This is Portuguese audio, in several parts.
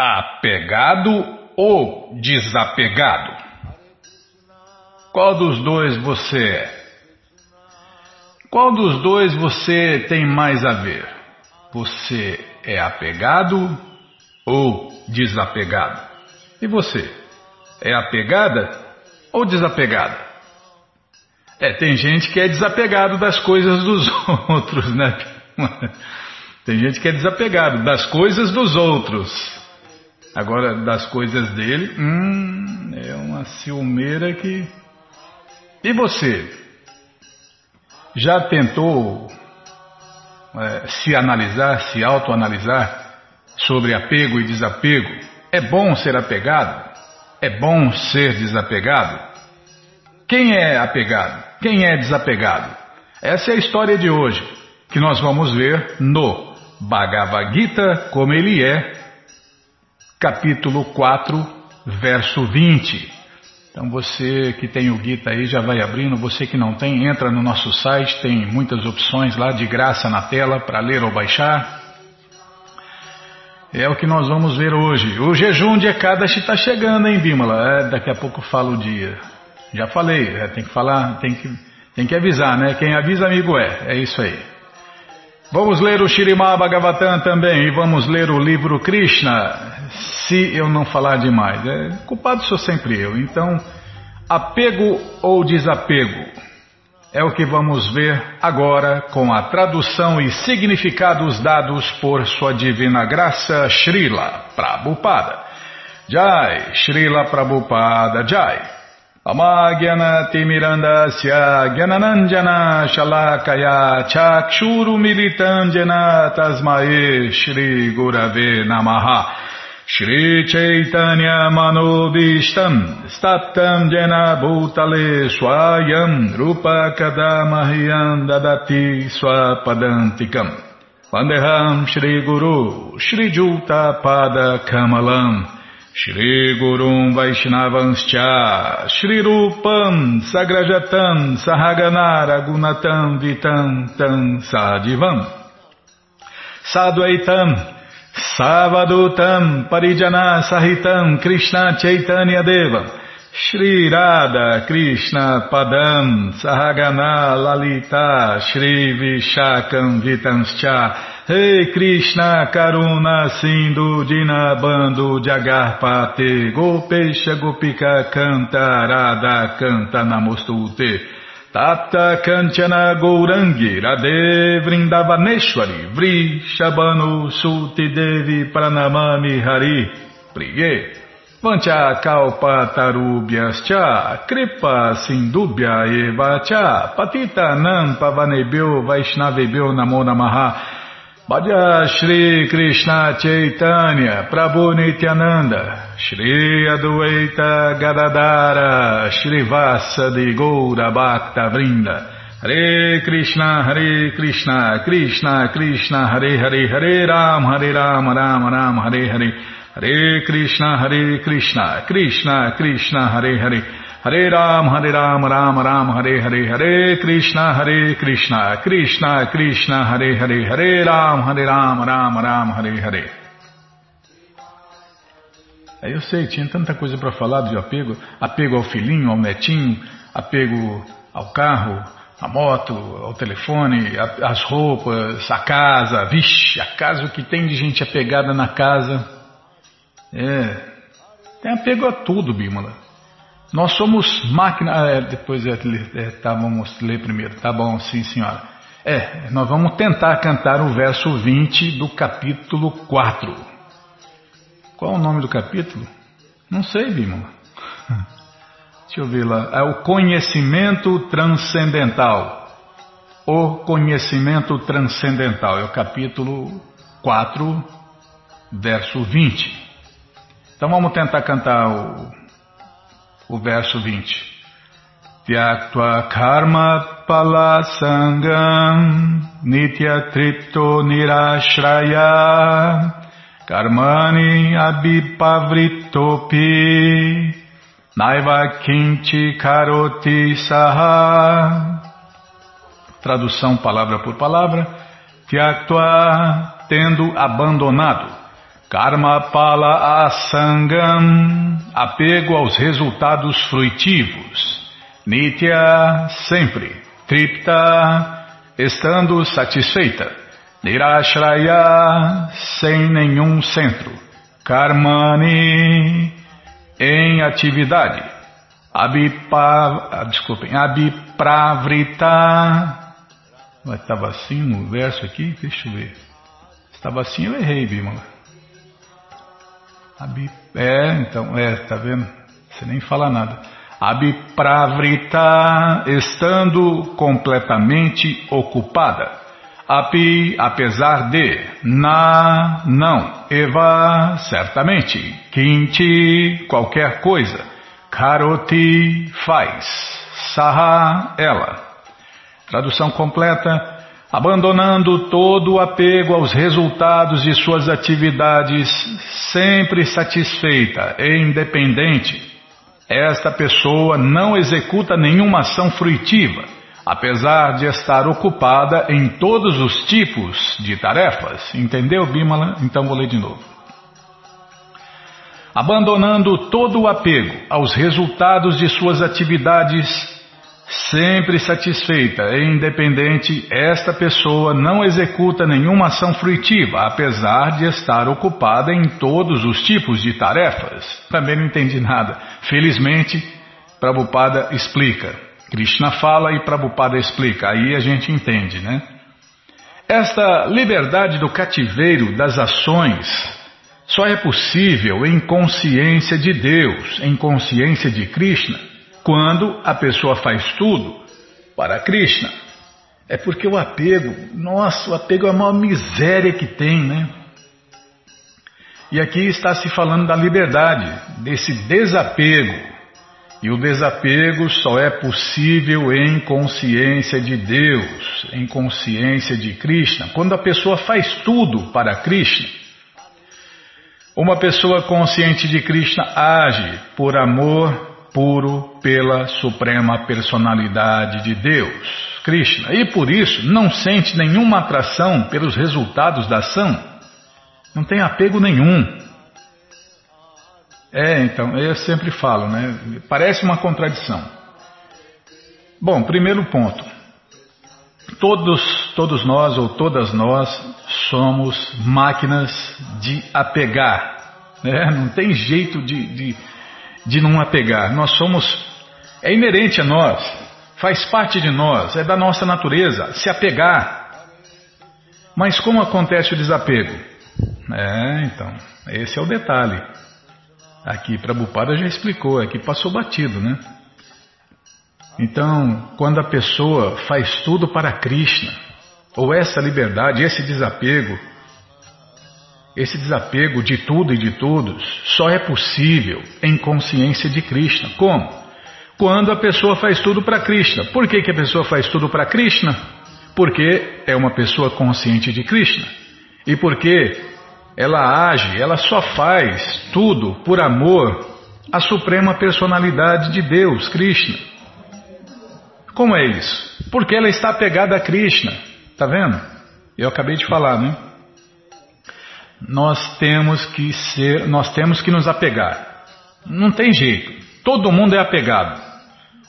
apegado ou desapegado? Qual dos dois você é? Qual dos dois você tem mais a ver? Você é apegado ou desapegado? E você? É apegada ou desapegada? É, tem gente que é desapegado das coisas dos outros, né? Tem gente que é desapegado das coisas dos outros. Agora, das coisas dele, hum, é uma ciumeira que. E você? Já tentou é, se analisar, se autoanalisar sobre apego e desapego? É bom ser apegado? É bom ser desapegado? Quem é apegado? Quem é desapegado? Essa é a história de hoje, que nós vamos ver no Bhagavad Gita como ele é, capítulo 4, verso 20. Então você que tem o Gita aí já vai abrindo, você que não tem, entra no nosso site, tem muitas opções lá de graça na tela para ler ou baixar. É o que nós vamos ver hoje. O jejum de Ekadashi está chegando, hein, Bimala? É, daqui a pouco falo o dia. Já falei, é, tem que falar, tem que, tem que avisar, né? Quem avisa, amigo é. É isso aí. Vamos ler o Shirimá Bhagavatam também e vamos ler o livro Krishna, se eu não falar demais. É, culpado sou sempre eu. Então, apego ou desapego? É o que vamos ver agora com a tradução e significados dados por Sua Divina Graça Srila Prabhupada. Jai, Srila Prabhupada Jai. Shalakaya Chakshuru Militandjana Tasmae Shri Gurave Namaha. Shri Chaitanya Manobishtam Staptam Jena Bhutale Swayam Rupa Kadamahyam Dadati Swapadantikam. Vandeham Shri Gurum Vaishnavanscha Shri Rupam Sagrajatam Sahaganara Gunatam Vitam Tam Sadivam. Sadvaitam Savadutam Parijana Sahitam Krishna Chaitanya Deva Shri Radha Krishna Padam Sahagana Lalita Shri Vishakam Vitanscha Rei Krishna Karuna Sindhu Dinabando Jagarpate Gopesha Gopika Canta Radha Canta Namostute Tapta Kanchana Gourangi Radhe Vrindavaneshwari Vri Shabano Suti Devi Pranamami Hari Priye Vancha kalpa tarubhyas cha kripa sindubhya eva cha patita nam pavanebhyo vaishnavebhyo namo namaha Bhaja Shri Krishna Chaitanya Prabhu Nityananda Shri Adueita Gadadara Shri Vasa de Goura Bhakta Vrinda Hare Krishna Hare Krishna Krishna Krishna Hare Hare Hare Ram Hare Ram Ram Ram Hare Hare Hare Krishna, Hare Krishna, Krishna, Krishna, Hare Hare, Hare Ram, Hare Ram, Ram Ram, Hare Hare, Hare Krishna, Hare Krishna, Krishna, Krishna, Hare Hare, Hare Ram, Hare Ram, Ram Ram, Hare Hare. Aí eu sei, tinha tanta coisa para falar de apego, apego ao filhinho, ao netinho, apego ao carro, à moto, ao telefone, às roupas, à casa, vixe, a casa, o que tem de gente apegada na casa, é, tem apego a tudo, Bímola. Nós somos máquina. Ah, é, depois é, é, tá, vamos ler primeiro. Tá bom, sim, senhora. É, nós vamos tentar cantar o verso 20 do capítulo 4. Qual é o nome do capítulo? Não sei, Bímola. Deixa eu ver lá. É o conhecimento transcendental. O conhecimento transcendental. É o capítulo 4, verso 20. Então vamos tentar cantar o, o verso 20. Tyaktva karma palasangam nitya tripto nirashraya karmani abipavritopi naiva kinchi karoti saha Tradução palavra por palavra. Tyaktva, tendo abandonado Karma Pala Asangam, apego aos resultados fruitivos. Nitya, sempre. Tripta, estando satisfeita. Nirashraya, sem nenhum centro. Karmani, em atividade. Abipa, ah, desculpem, Abipravrita. Estava assim no verso aqui? Deixa eu ver. Estava assim, eu errei, Bimala. É, então, é, tá vendo? Você nem fala nada. Abipravrita, estando completamente ocupada. Api, apesar de. Na, não. Eva, certamente. Kinti, qualquer coisa. Karoti, faz. Saha, ela. Tradução completa. Abandonando todo o apego aos resultados de suas atividades, sempre satisfeita e independente, esta pessoa não executa nenhuma ação fruitiva, apesar de estar ocupada em todos os tipos de tarefas. Entendeu, Bimala? Então vou ler de novo. Abandonando todo o apego aos resultados de suas atividades, Sempre satisfeita e independente, esta pessoa não executa nenhuma ação fruitiva, apesar de estar ocupada em todos os tipos de tarefas. Também não entendi nada. Felizmente, Prabhupada explica. Krishna fala e Prabhupada explica. Aí a gente entende, né? Esta liberdade do cativeiro das ações só é possível em consciência de Deus, em consciência de Krishna quando a pessoa faz tudo para Krishna. É porque o apego, nossa, o apego é a maior miséria que tem, né? E aqui está se falando da liberdade, desse desapego. E o desapego só é possível em consciência de Deus, em consciência de Krishna. Quando a pessoa faz tudo para Krishna, uma pessoa consciente de Krishna age por amor puro pela suprema personalidade de Deus, Krishna, e por isso não sente nenhuma atração pelos resultados da ação, não tem apego nenhum. É, então, eu sempre falo, né? Parece uma contradição. Bom, primeiro ponto. Todos, todos nós ou todas nós somos máquinas de apegar. Né? Não tem jeito de, de de não apegar. Nós somos, é inerente a nós, faz parte de nós, é da nossa natureza se apegar. Mas como acontece o desapego? É, então, esse é o detalhe. Aqui Prabhupada já explicou, aqui passou batido, né? Então, quando a pessoa faz tudo para Krishna, ou essa liberdade, esse desapego, esse desapego de tudo e de todos só é possível em consciência de Krishna. Como? Quando a pessoa faz tudo para Krishna. Por que, que a pessoa faz tudo para Krishna? Porque é uma pessoa consciente de Krishna. E porque ela age, ela só faz tudo por amor à suprema personalidade de Deus, Krishna. Como é isso? Porque ela está apegada a Krishna. Tá vendo? Eu acabei de falar, né? Nós temos que ser, nós temos que nos apegar. Não tem jeito. Todo mundo é apegado.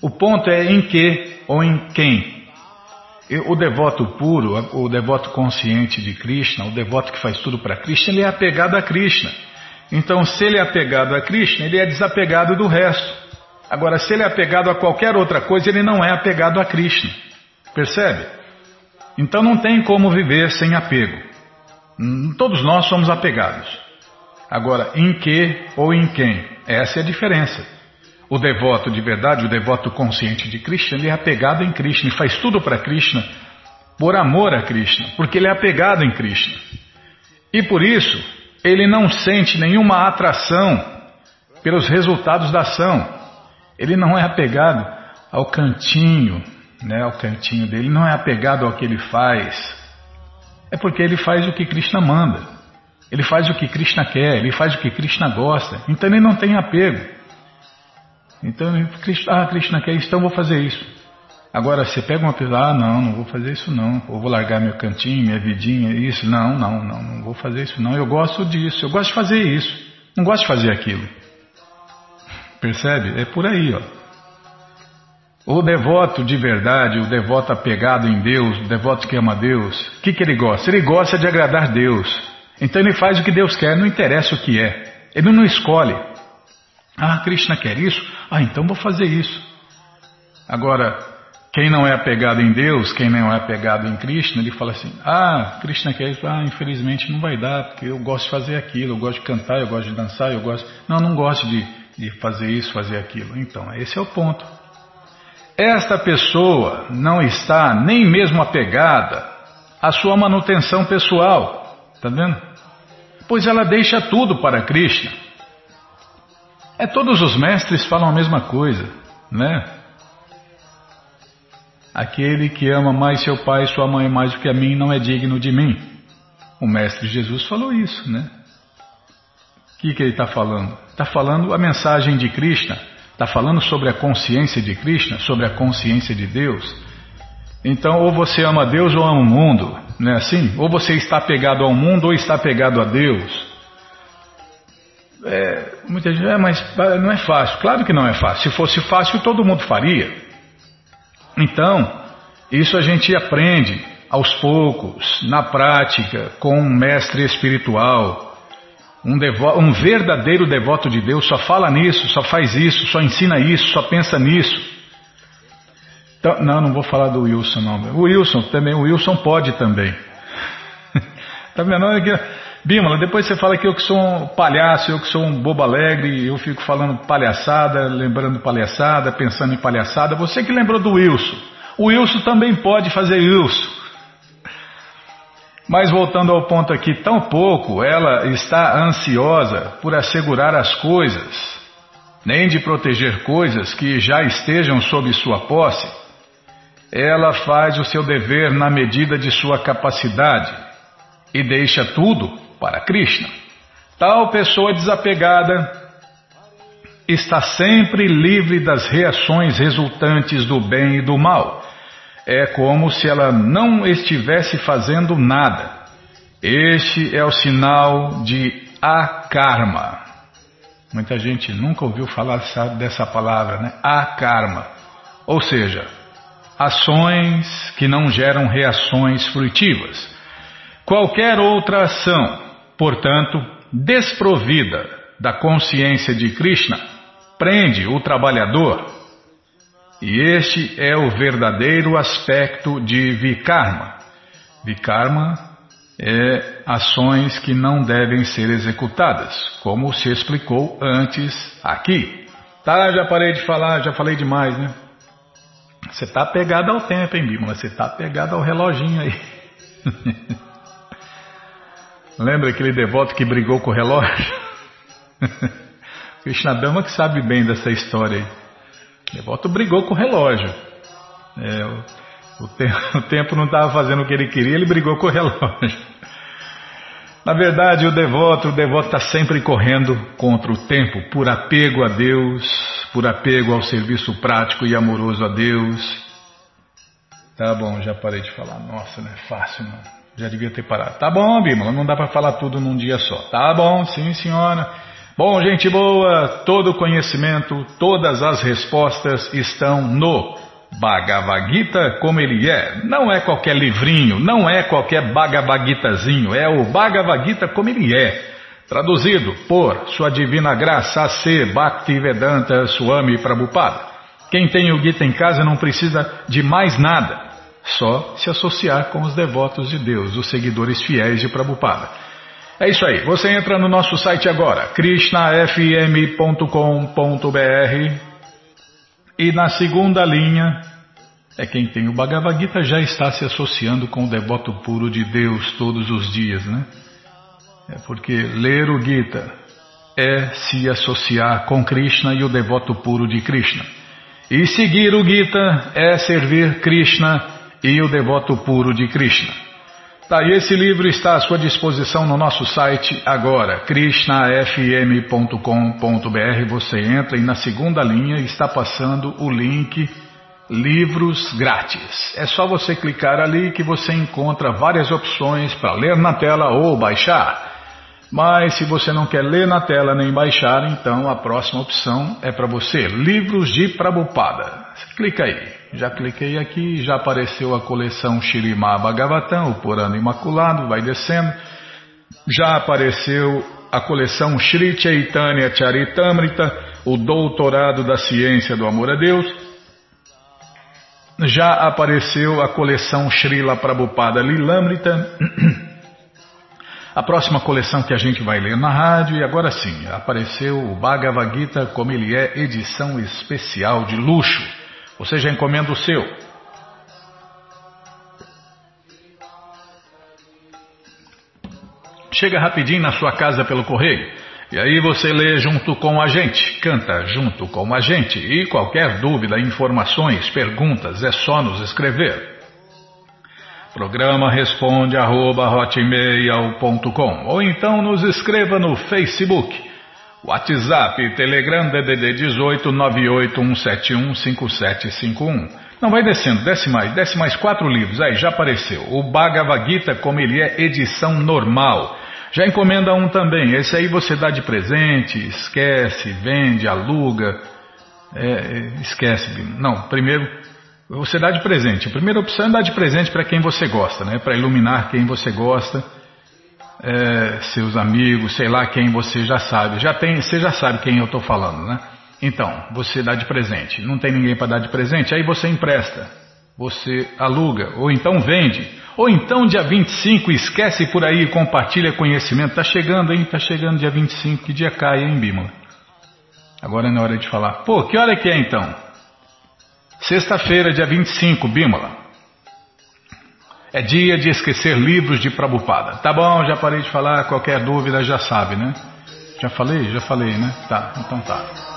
O ponto é em que ou em quem. O devoto puro, o devoto consciente de Krishna, o devoto que faz tudo para Krishna, ele é apegado a Krishna. Então, se ele é apegado a Krishna, ele é desapegado do resto. Agora, se ele é apegado a qualquer outra coisa, ele não é apegado a Krishna. Percebe? Então não tem como viver sem apego. Hum, todos nós somos apegados. Agora, em que ou em quem? Essa é a diferença. O devoto de verdade, o devoto consciente de Krishna, ele é apegado em Krishna e faz tudo para Krishna por amor a Krishna, porque ele é apegado em Krishna. E por isso, ele não sente nenhuma atração pelos resultados da ação. Ele não é apegado ao cantinho, né, ao cantinho dele, não é apegado ao que ele faz, é porque ele faz o que Krishna manda. Ele faz o que Krishna quer, ele faz o que Krishna gosta. Então ele não tem apego. Então, ah, Krishna quer isso, então vou fazer isso. Agora, você pega uma pessoa, ah, não, não vou fazer isso não, ou vou largar meu cantinho, minha vidinha, isso, não, não, não, não vou fazer isso não, eu gosto disso, eu gosto de fazer isso, não gosto de fazer aquilo. Percebe? É por aí, ó. O devoto de verdade, o devoto apegado em Deus, o devoto que ama Deus, o que, que ele gosta? Ele gosta de agradar Deus. Então ele faz o que Deus quer, não interessa o que é. Ele não escolhe. Ah, Krishna quer isso? Ah, então vou fazer isso. Agora, quem não é apegado em Deus, quem não é apegado em Krishna, ele fala assim: Ah, Krishna quer isso, ah, infelizmente não vai dar, porque eu gosto de fazer aquilo, eu gosto de cantar, eu gosto de dançar, eu gosto. Não, não gosto de, de fazer isso, fazer aquilo. Então, esse é o ponto. Esta pessoa não está nem mesmo apegada à sua manutenção pessoal. Está vendo? Pois ela deixa tudo para Krishna. É, todos os mestres falam a mesma coisa, né? Aquele que ama mais seu pai e sua mãe mais do que a mim não é digno de mim. O mestre Jesus falou isso, né? O que, que ele está falando? Está falando a mensagem de Krishna Está falando sobre a consciência de Krishna, sobre a consciência de Deus. Então, ou você ama Deus ou ama o mundo, não é assim? Ou você está apegado ao mundo ou está apegado a Deus. É, muita gente, é, mas não é fácil. Claro que não é fácil. Se fosse fácil, todo mundo faria. Então, isso a gente aprende aos poucos, na prática, com um mestre espiritual um, devo, um verdadeiro devoto de Deus só fala nisso, só faz isso, só ensina isso, só pensa nisso. Então, não, não vou falar do Wilson, não. O Wilson também, o Wilson pode também. tá vendo? Bímola, depois você fala que eu que sou um palhaço, eu que sou um bobo alegre, eu fico falando palhaçada, lembrando palhaçada, pensando em palhaçada. Você que lembrou do Wilson. O Wilson também pode fazer Wilson. Mas voltando ao ponto aqui, tão pouco ela está ansiosa por assegurar as coisas, nem de proteger coisas que já estejam sob sua posse. Ela faz o seu dever na medida de sua capacidade e deixa tudo para Krishna. Tal pessoa desapegada está sempre livre das reações resultantes do bem e do mal é como se ela não estivesse fazendo nada. Este é o sinal de akarma. Muita gente nunca ouviu falar dessa palavra, né? Akarma. Ou seja, ações que não geram reações fruitivas. Qualquer outra ação, portanto, desprovida da consciência de Krishna, prende o trabalhador e este é o verdadeiro aspecto de Vikarma. Vikarma é ações que não devem ser executadas, como se explicou antes aqui. Tá, já parei de falar, já falei demais, né? Você está pegado ao tempo, hein, Bímola? Você está pegado ao reloginho aí. Lembra aquele devoto que brigou com o relógio? Krishnadama que sabe bem dessa história aí. Devoto brigou com o relógio. É, o, o, te, o tempo não estava fazendo o que ele queria, ele brigou com o relógio. Na verdade, o devoto, o devoto está sempre correndo contra o tempo, por apego a Deus, por apego ao serviço prático e amoroso a Deus. Tá bom, já parei de falar. Nossa, não é fácil, não. Já devia ter parado. Tá bom, Bímola, não dá para falar tudo num dia só. Tá bom, sim, senhora. Bom, gente boa, todo conhecimento, todas as respostas estão no Bhagavad Gita como ele é. Não é qualquer livrinho, não é qualquer Bhagavad Gitazinho, é o Bhagavad Gita como ele é. Traduzido por Sua Divina Graça A.C. Bhaktivedanta Swami Prabhupada. Quem tem o Gita em casa não precisa de mais nada, só se associar com os devotos de Deus, os seguidores fiéis de Prabhupada. É isso aí. Você entra no nosso site agora, krishnafm.com.br e na segunda linha é quem tem o Bhagavad Gita já está se associando com o devoto puro de Deus todos os dias, né? É porque ler o Gita é se associar com Krishna e o devoto puro de Krishna. E seguir o Gita é servir Krishna e o devoto puro de Krishna. Tá, e esse livro está à sua disposição no nosso site agora, krishnafm.com.br. Você entra e na segunda linha está passando o link livros grátis. É só você clicar ali que você encontra várias opções para ler na tela ou baixar. Mas se você não quer ler na tela nem baixar, então a próxima opção é para você, livros de Prabhupada. Clica aí. Já cliquei aqui, já apareceu a coleção Shirimá Bhagavatam, o Purana Imaculado, vai descendo. Já apareceu a coleção Shri Chaitanya Charitamrita, o Doutorado da Ciência do Amor a Deus. Já apareceu a coleção Srila Prabhupada Lilamrita. A próxima coleção que a gente vai ler na rádio, e agora sim, apareceu o Bhagavad Gita como ele é, edição especial de luxo. Você já encomenda o seu. Chega rapidinho na sua casa pelo correio. E aí você lê junto com a gente, canta junto com a gente. E qualquer dúvida, informações, perguntas, é só nos escrever. Programa responde arroba hotmail.com ou então nos escreva no Facebook, WhatsApp, Telegram DDD 18 981715751. Não vai descendo, desce mais, desce mais quatro livros, aí já apareceu. O Bhagavad Gita como ele é, edição normal. Já encomenda um também, esse aí você dá de presente, esquece, vende, aluga, é, esquece. Não, primeiro você dá de presente. A primeira opção é dar de presente para quem você gosta, né? Para iluminar quem você gosta, é, seus amigos, sei lá quem você já sabe. Já tem, você já sabe quem eu estou falando, né? Então, você dá de presente. Não tem ninguém para dar de presente, aí você empresta, você aluga, ou então vende. Ou então dia 25, esquece por aí compartilha conhecimento. Tá chegando, hein? Tá chegando dia 25, que dia cai, hein, Bímola? Agora é na hora de falar. Pô, que hora que é então? Sexta-feira, dia 25, Bímola. É dia de esquecer livros de Prabupada. Tá bom, já parei de falar, qualquer dúvida já sabe, né? Já falei? Já falei, né? Tá, então tá.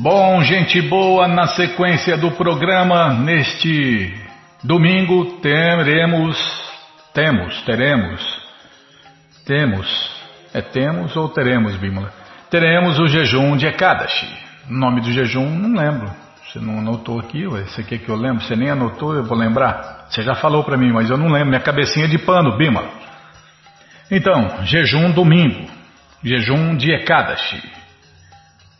Bom, gente boa, na sequência do programa, neste domingo teremos, temos, teremos, temos, é temos ou teremos, Bímola? Teremos o jejum de Ekadashi. Nome do jejum, não lembro. Você não anotou aqui, você quer que eu lembre? Você nem anotou, eu vou lembrar? Você já falou para mim, mas eu não lembro, minha cabecinha de pano, Bímola. Então, jejum domingo, jejum de Ekadashi.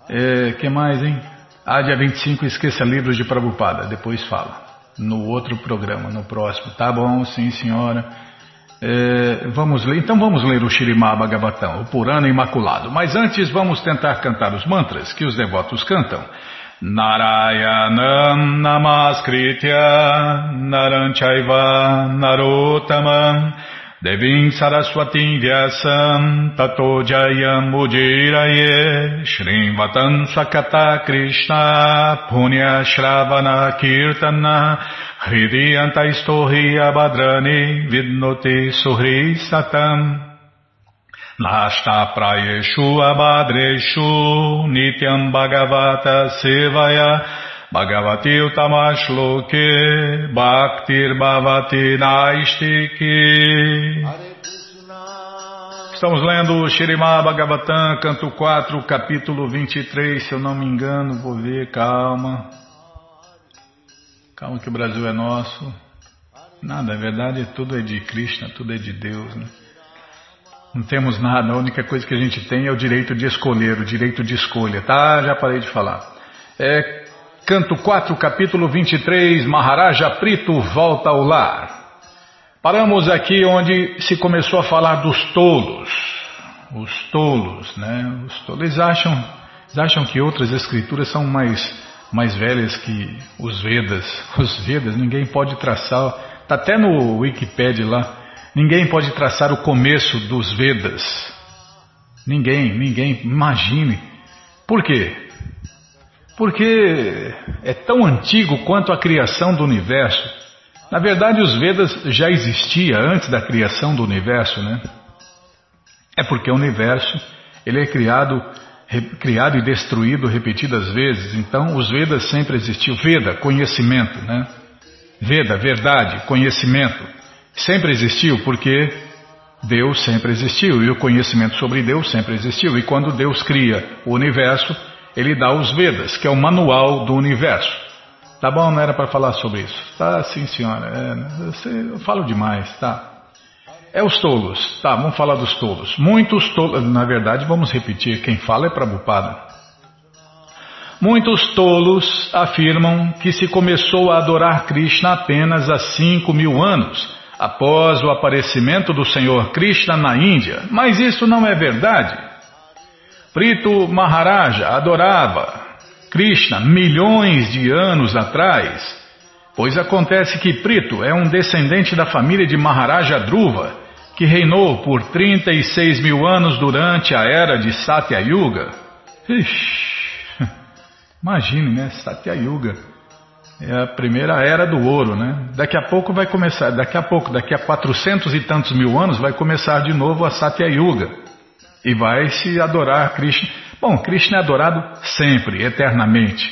É, que mais, hein? Ah, dia 25, esqueça livros de Prabhupada, depois fala. No outro programa, no próximo. Tá bom, sim, senhora. É, vamos ler, então vamos ler o Shirimá Bhagavatam, o Purana Imaculado. Mas antes vamos tentar cantar os mantras que os devotos cantam. Narayanam Namaskritya Naranchaiva Narotamam Devim Saraswati Vyasam Tato Jayam Ujiraye Shrimvatam Sakata Krishna Punya Shravana Kirtana Hridiyanta Istohi Abhadrani Vidnoti Suhri Satam Nashta Prayeshu Abhadreshu Nityam Bhagavata Sevaya Bhagavati Utamashloke Bhaktir Bhavati Naistiki Estamos lendo Shirimá Bhagavatam, canto 4, capítulo 23, se eu não me engano, vou ver, calma. Calma que o Brasil é nosso. Nada, é verdade, tudo é de Krishna, tudo é de Deus, né? Não temos nada, a única coisa que a gente tem é o direito de escolher, o direito de escolha, tá? Já parei de falar. É Canto 4, capítulo 23, Maharaja Prito volta ao lar. Paramos aqui onde se começou a falar dos tolos. Os tolos, né? Os tolos, eles acham, eles acham que outras escrituras são mais, mais velhas que os Vedas. Os Vedas, ninguém pode traçar, está até no Wikipedia lá, ninguém pode traçar o começo dos Vedas. Ninguém, ninguém, imagine. Por quê? Porque é tão antigo quanto a criação do universo. Na verdade, os Vedas já existia antes da criação do universo, né? É porque o universo ele é criado, re, criado e destruído repetidas vezes. Então, os Vedas sempre existiu. Veda, conhecimento, né? Veda, verdade, conhecimento, sempre existiu porque Deus sempre existiu e o conhecimento sobre Deus sempre existiu. E quando Deus cria o universo, ele dá os Vedas, que é o manual do universo. Tá bom, não era para falar sobre isso. Tá, sim, senhora. É, eu falo demais, tá? É os tolos. Tá, vamos falar dos tolos. Muitos tolos. Na verdade, vamos repetir. Quem fala é Prabhupada. Muitos tolos afirmam que se começou a adorar Krishna apenas há 5 mil anos, após o aparecimento do Senhor Krishna na Índia, mas isso não é verdade. Prito Maharaja adorava Krishna milhões de anos atrás, pois acontece que Prito é um descendente da família de Maharaja Dhruva, que reinou por 36 mil anos durante a era de Satya Yuga. Ixi. Imagine, né? Satya Yuga. É a primeira era do ouro, né? Daqui a pouco vai começar, daqui a pouco, daqui a quatrocentos e tantos mil anos, vai começar de novo a Satya Yuga. E vai se adorar Krishna. Bom, Krishna é adorado sempre, eternamente.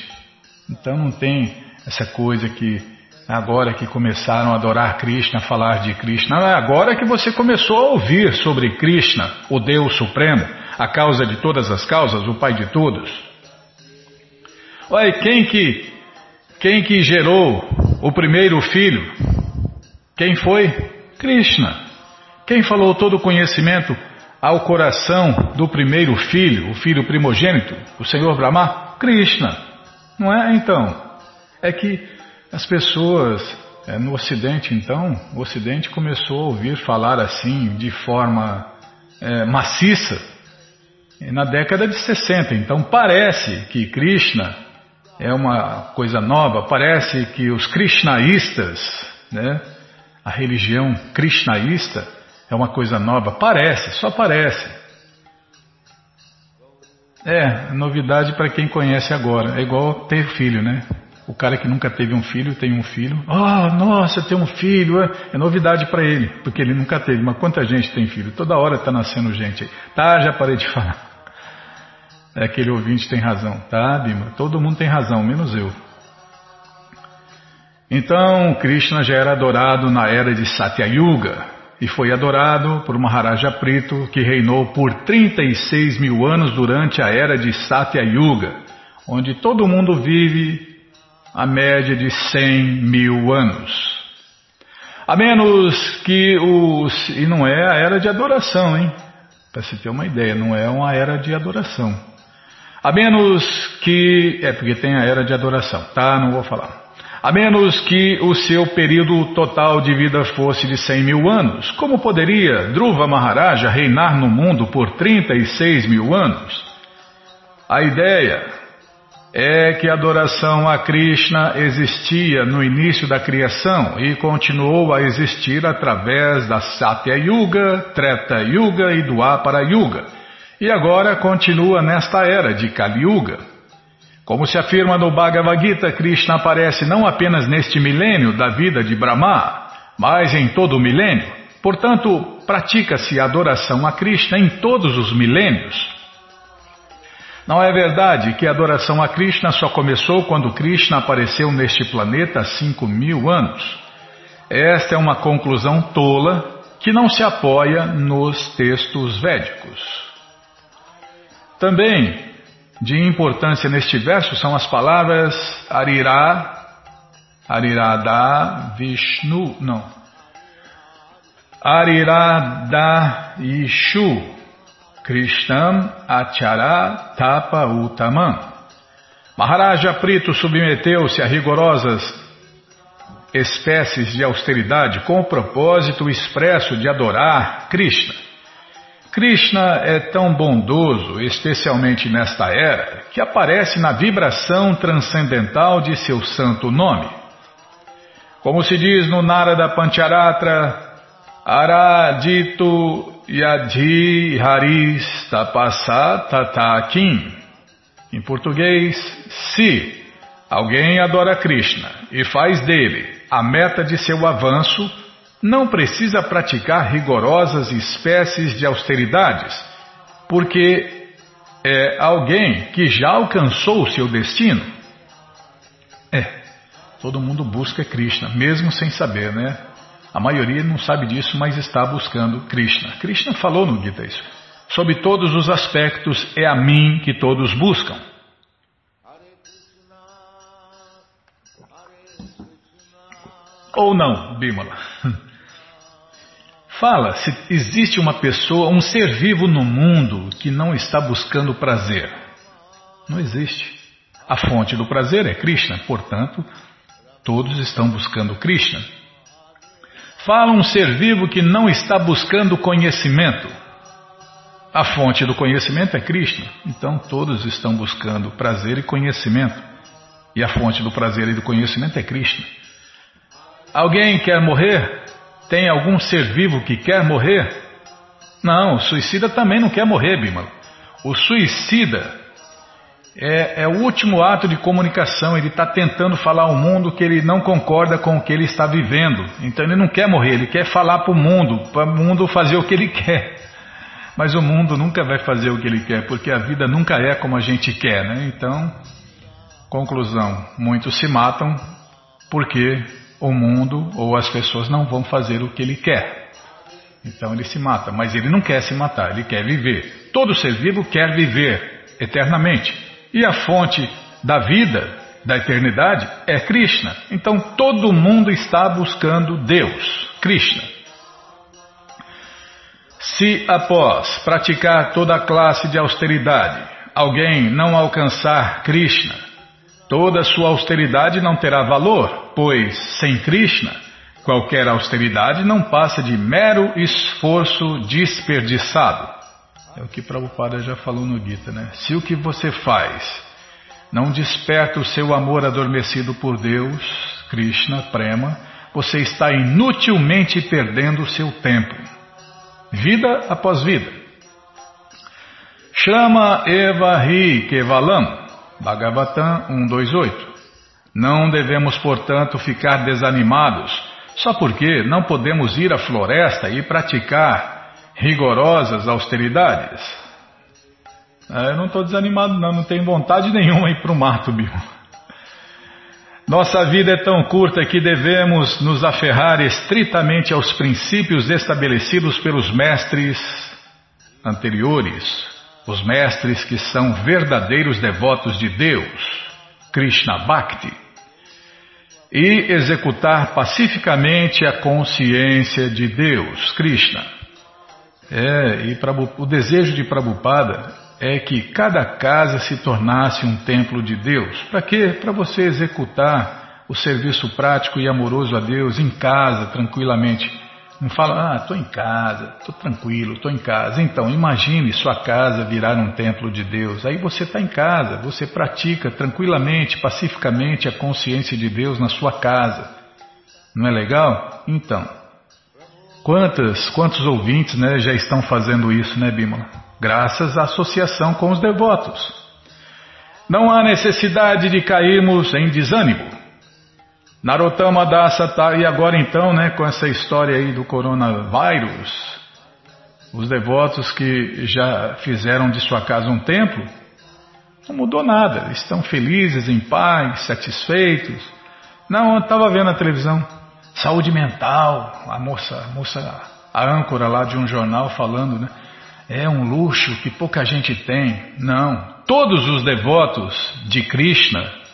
Então não tem essa coisa que agora que começaram a adorar Krishna, a falar de Krishna. É agora que você começou a ouvir sobre Krishna, o Deus Supremo, a causa de todas as causas, o Pai de todos. Olha, quem que, quem que gerou o primeiro filho? Quem foi? Krishna. Quem falou todo o conhecimento ao coração do primeiro filho, o filho primogênito, o Senhor Brahma? Krishna. Não é? Então, é que as pessoas é, no Ocidente, então, o Ocidente começou a ouvir falar assim de forma é, maciça na década de 60. Então parece que Krishna é uma coisa nova. Parece que os krishnaístas, né, a religião krishnaísta é uma coisa nova. Parece, só parece. É, novidade para quem conhece agora. É igual ter filho, né? O cara que nunca teve um filho tem um filho. Oh, nossa, tem um filho. É, é novidade para ele, porque ele nunca teve. Mas quanta gente tem filho? Toda hora está nascendo gente. Tá, já parei de falar. É, aquele ouvinte tem razão, tá, Bima? Todo mundo tem razão, menos eu. Então, Krishna já era adorado na era de Satyayuga e foi adorado por Maharaja Prito, que reinou por 36 mil anos durante a era de Satyayuga, onde todo mundo vive a média de 100 mil anos. A menos que os. E não é a era de adoração, hein? Para se ter uma ideia, não é uma era de adoração. A menos que. É, porque tem a era de adoração, tá? Não vou falar. A menos que o seu período total de vida fosse de 100 mil anos, como poderia Dhruva Maharaja reinar no mundo por 36 mil anos? A ideia é que a adoração a Krishna existia no início da criação e continuou a existir através da Satya Yuga, Treta Yuga e do Apara Yuga e agora continua nesta era de Kali Yuga. Como se afirma no Bhagavad Gita, Krishna aparece não apenas neste milênio da vida de Brahma, mas em todo o milênio. Portanto, pratica-se a adoração a Krishna em todos os milênios. Não é verdade que a adoração a Krishna só começou quando Krishna apareceu neste planeta há cinco mil anos. Esta é uma conclusão tola que não se apoia nos textos védicos. Também de importância neste verso são as palavras Arirá, Arirada Vishnu, não. Arirada Ishu, Krishnam Achara Tapa Utamam. Maharaja Prito submeteu-se a rigorosas espécies de austeridade com o propósito expresso de adorar Krishna. Krishna é tão bondoso, especialmente nesta era, que aparece na vibração transcendental de seu santo nome. Como se diz no Narada Pancharatra, Aradito Yadhi Haris Tapasa Tatakim. Em português, se alguém adora Krishna e faz dele a meta de seu avanço, não precisa praticar rigorosas espécies de austeridades, porque é alguém que já alcançou o seu destino. É, todo mundo busca Krishna, mesmo sem saber, né? A maioria não sabe disso, mas está buscando Krishna. Krishna falou no Gita isso. Sob todos os aspectos, é a mim que todos buscam. Ou não, Bimala? Fala se existe uma pessoa, um ser vivo no mundo que não está buscando prazer. Não existe. A fonte do prazer é Krishna, portanto, todos estão buscando Krishna. Fala um ser vivo que não está buscando conhecimento. A fonte do conhecimento é Krishna, então todos estão buscando prazer e conhecimento. E a fonte do prazer e do conhecimento é Krishna. Alguém quer morrer? Tem algum ser vivo que quer morrer? Não, o suicida também não quer morrer, Bimala. O suicida é, é, o último ato de comunicação. Ele está tentando falar ao mundo que ele não concorda com o que ele está vivendo. Então ele não quer morrer, ele quer falar para o mundo, para o mundo fazer o que ele quer. Mas o mundo nunca vai fazer o que ele quer, porque a vida nunca é como a gente quer, né? Então, conclusão: muitos se matam porque o mundo ou as pessoas não vão fazer o que ele quer. Então ele se mata, mas ele não quer se matar, ele quer viver. Todo ser vivo quer viver eternamente. E a fonte da vida, da eternidade, é Krishna. Então todo mundo está buscando Deus, Krishna. Se após praticar toda a classe de austeridade, alguém não alcançar Krishna, toda sua austeridade não terá valor, pois sem Krishna, qualquer austeridade não passa de mero esforço desperdiçado. É o que Prabhupada já falou no Gita, né? Se o que você faz não desperta o seu amor adormecido por Deus, Krishna, Prema, você está inutilmente perdendo o seu tempo. Vida após vida. Chama Eva Ri Kevalam, Bhagavatam 128. Não devemos, portanto, ficar desanimados só porque não podemos ir à floresta e praticar rigorosas austeridades. É, eu não estou desanimado, não, não tenho vontade nenhuma ir para o mato, Bill. Nossa vida é tão curta que devemos nos aferrar estritamente aos princípios estabelecidos pelos mestres anteriores, os mestres que são verdadeiros devotos de Deus, Krishna Bhakti e executar pacificamente a consciência de Deus, Krishna. É, e o desejo de Prabhupada é que cada casa se tornasse um templo de Deus. Para quê? Para você executar o serviço prático e amoroso a Deus em casa, tranquilamente. Não fala, ah, estou em casa, estou tranquilo, estou em casa. Então, imagine sua casa virar um templo de Deus. Aí você está em casa, você pratica tranquilamente, pacificamente a consciência de Deus na sua casa. Não é legal? Então, quantos, quantos ouvintes né, já estão fazendo isso, né, Bímola? Graças à associação com os devotos. Não há necessidade de cairmos em desânimo. Narottama Dasa tá, e agora então, né, com essa história aí do coronavírus, os devotos que já fizeram de sua casa um templo, não mudou nada, estão felizes, em paz, satisfeitos. Não, eu estava vendo a televisão, saúde mental, a moça, a moça, a âncora lá de um jornal falando, né? É um luxo que pouca gente tem. Não, todos os devotos de Krishna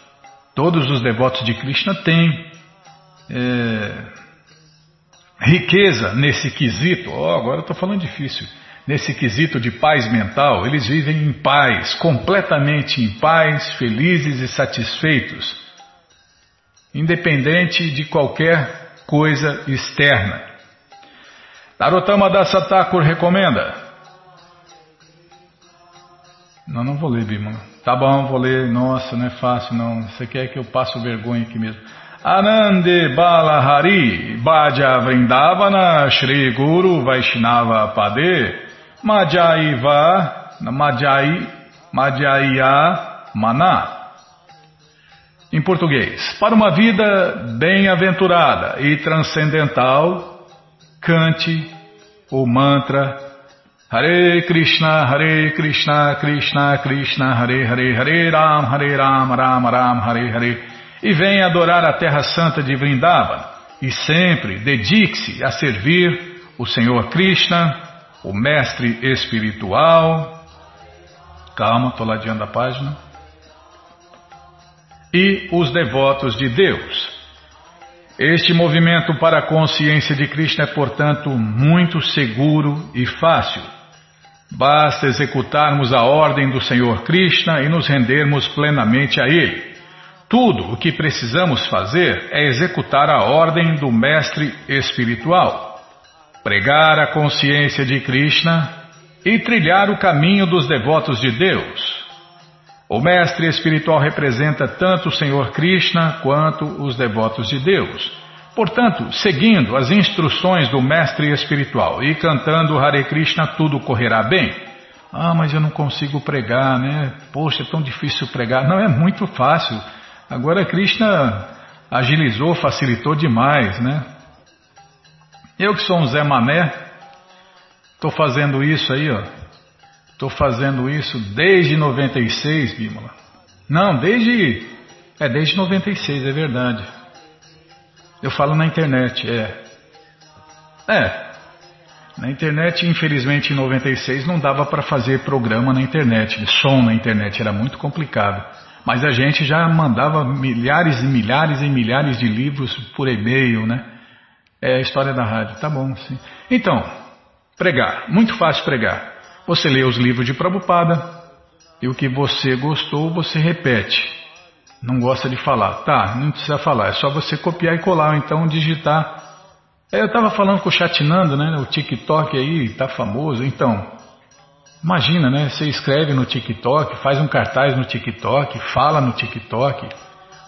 Todos os devotos de Krishna têm é, riqueza nesse quesito. Oh, agora estou falando difícil. Nesse quesito de paz mental, eles vivem em paz, completamente em paz, felizes e satisfeitos, independente de qualquer coisa externa. Narottama Dasa Thakur recomenda. Não, não vou ler, Bimala. Tá bom, vou ler. Nossa, não é fácil não. Você quer que eu passe vergonha aqui mesmo? Anande Balahari Bhaja Vrindavana Shri Guru Vaishnava Pade Madhyaiva Madhyai Madhyaya maná. Em português, para uma vida bem-aventurada e transcendental, cante o mantra Hare Krishna, Hare Krishna, Krishna Krishna, Hare Hare, Hare Ram, Hare Ram, Ram Ram, Hare Hare, e venha adorar a terra santa de Vrindavan, e sempre dedique-se a servir o Senhor Krishna, o mestre espiritual. Calma, estou ladeando a página. E os devotos de Deus. Este movimento para a consciência de Krishna é, portanto, muito seguro e fácil. Basta executarmos a ordem do Senhor Krishna e nos rendermos plenamente a Ele. Tudo o que precisamos fazer é executar a ordem do Mestre Espiritual, pregar a consciência de Krishna e trilhar o caminho dos devotos de Deus. O Mestre Espiritual representa tanto o Senhor Krishna quanto os devotos de Deus. Portanto, seguindo as instruções do mestre espiritual e cantando Hare Krishna, tudo correrá bem. Ah, mas eu não consigo pregar, né? Poxa, é tão difícil pregar. Não, é muito fácil. Agora Krishna agilizou, facilitou demais, né? Eu que sou um Zé Mané, estou fazendo isso aí, ó. Estou fazendo isso desde 96, Bímola. Não, desde. É, desde 96, é verdade. Eu falo na internet, é. É. Na internet, infelizmente, em 96 não dava para fazer programa na internet, som na internet, era muito complicado. Mas a gente já mandava milhares e milhares e milhares de livros por e-mail, né? É a história da rádio, tá bom, sim. Então, pregar, muito fácil pregar. Você lê os livros de Prabhupada e o que você gostou, você repete. Não gosta de falar. Tá, não precisa falar, é só você copiar e colar, ou então digitar. É, eu estava falando com o Chatinando, né? O TikTok aí tá famoso. Então, imagina, né? Você escreve no TikTok, faz um cartaz no TikTok, fala no TikTok,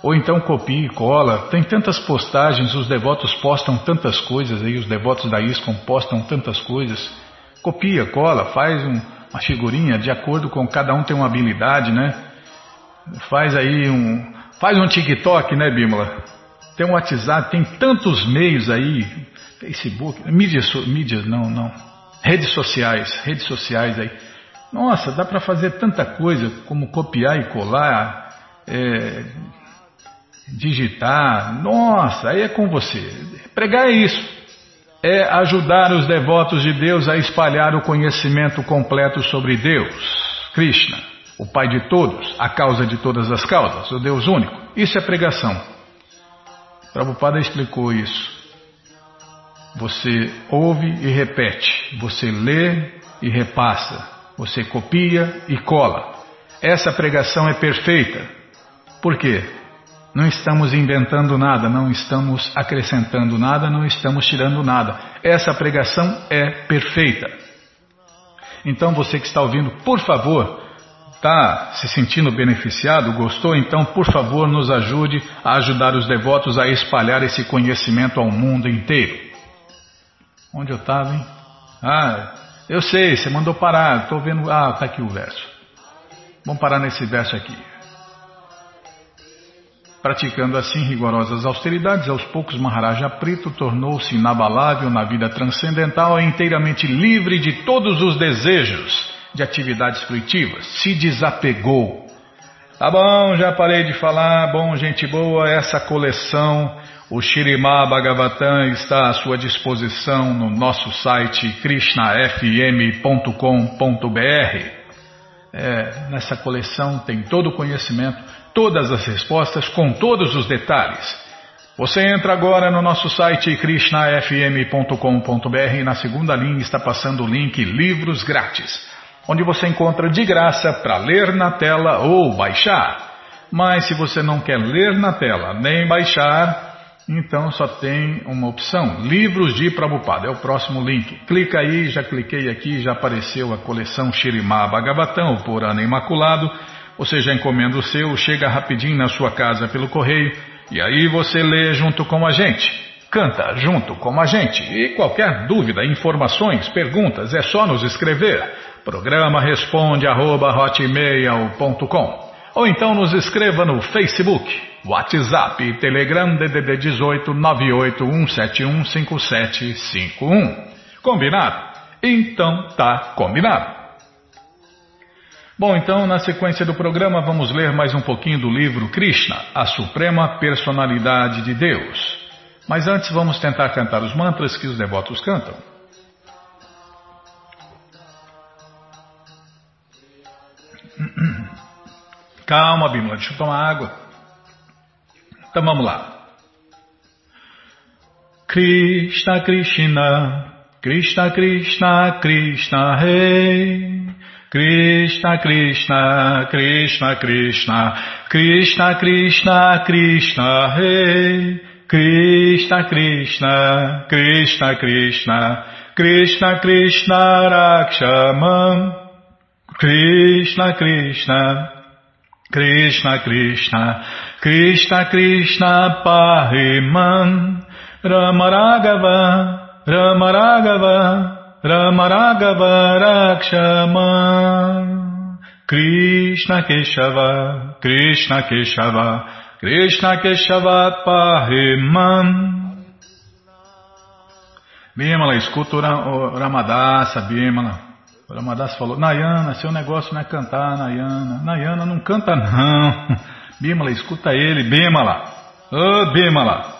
ou então copia e cola. Tem tantas postagens, os devotos postam tantas coisas aí, os devotos da ISCOM postam tantas coisas. Copia, cola, faz um, uma figurinha de acordo com cada um tem uma habilidade, né? Faz aí um. Faz um TikTok, né, Bímola? Tem um WhatsApp, tem tantos meios aí. Facebook, mídias, mídias não, não. Redes sociais, redes sociais aí. Nossa, dá para fazer tanta coisa como copiar e colar, é, digitar. Nossa, aí é com você. Pregar é isso. É ajudar os devotos de Deus a espalhar o conhecimento completo sobre Deus, Krishna o Pai de todos, a causa de todas as causas, o Deus único. Isso é pregação. Prabhupada explicou isso. Você ouve e repete, você lê e repassa, você copia e cola. Essa pregação é perfeita. Por quê? Não estamos inventando nada, não estamos acrescentando nada, não estamos tirando nada. Essa pregação é perfeita. Então você que está ouvindo, por favor, está se sentindo beneficiado, gostou? Então, por favor, nos ajude a ajudar os devotos a espalhar esse conhecimento ao mundo inteiro. Onde eu estava, hein? Ah, eu sei, você mandou parar, estou vendo. Ah, está aqui o verso. Vamos parar nesse verso aqui. Praticando assim rigorosas austeridades, aos poucos Maharaja Prito tornou-se inabalável na vida transcendental e inteiramente livre de todos os desejos de atividades fruitivas, se desapegou. Tá bom, já parei de falar, bom, gente boa, essa coleção, o Shirimá Bhagavatam está à sua disposição no nosso site krishnafm.com.br. É, nessa coleção tem todo o conhecimento, todas as respostas com todos os detalhes. Você entra agora no nosso site krishnafm.com.br e na segunda linha está passando o link Livros Grátis onde você encontra de graça para ler na tela ou baixar. Mas se você não quer ler na tela nem baixar, então só tem uma opção: Livros de Prabhupada. É o próximo link. Clica aí, já cliquei aqui, já apareceu a coleção Shirimá Bhagavatam, o Purana Imaculado. Você já encomenda o seu, chega rapidinho na sua casa pelo correio e aí você lê junto com a gente. Canta junto com a gente. E qualquer dúvida, informações, perguntas, é só nos escrever. Programa responde arroba ou então nos escreva no Facebook, WhatsApp Telegram DDD 18 981715751. Combinado? Então tá combinado. Bom, então na sequência do programa vamos ler mais um pouquinho do livro Krishna, a Suprema Personalidade de Deus. Mas antes vamos tentar cantar os mantras que os devotos cantam. Calma, Bimala, deixa eu tomar água. Então vamos lá. Krishna, Krishna, Krishna, Krishna, Krishna, Rei. Krishna, Krishna, Krishna, Krishna, Krishna, Krishna, Krishna, Rei. Krishna, Krishna, Krishna, Krishna, Krishna, Krishna, Rakshamam. Krishna, Krishna, Krishna Krishna, Krishna Krishna Pahiman, Ramaragava, Ramaragava, Ramaragava Krishna Keshava, Krishna Keshava, Krishna Keshava Pahiman. Bimala, escuta o Ramadasa, Bimala. O Ramadas falou, Nayana, seu negócio não é cantar, Nayana. Nayana não canta não. Bimala, escuta ele, Bimala. Ô, oh, Bimala.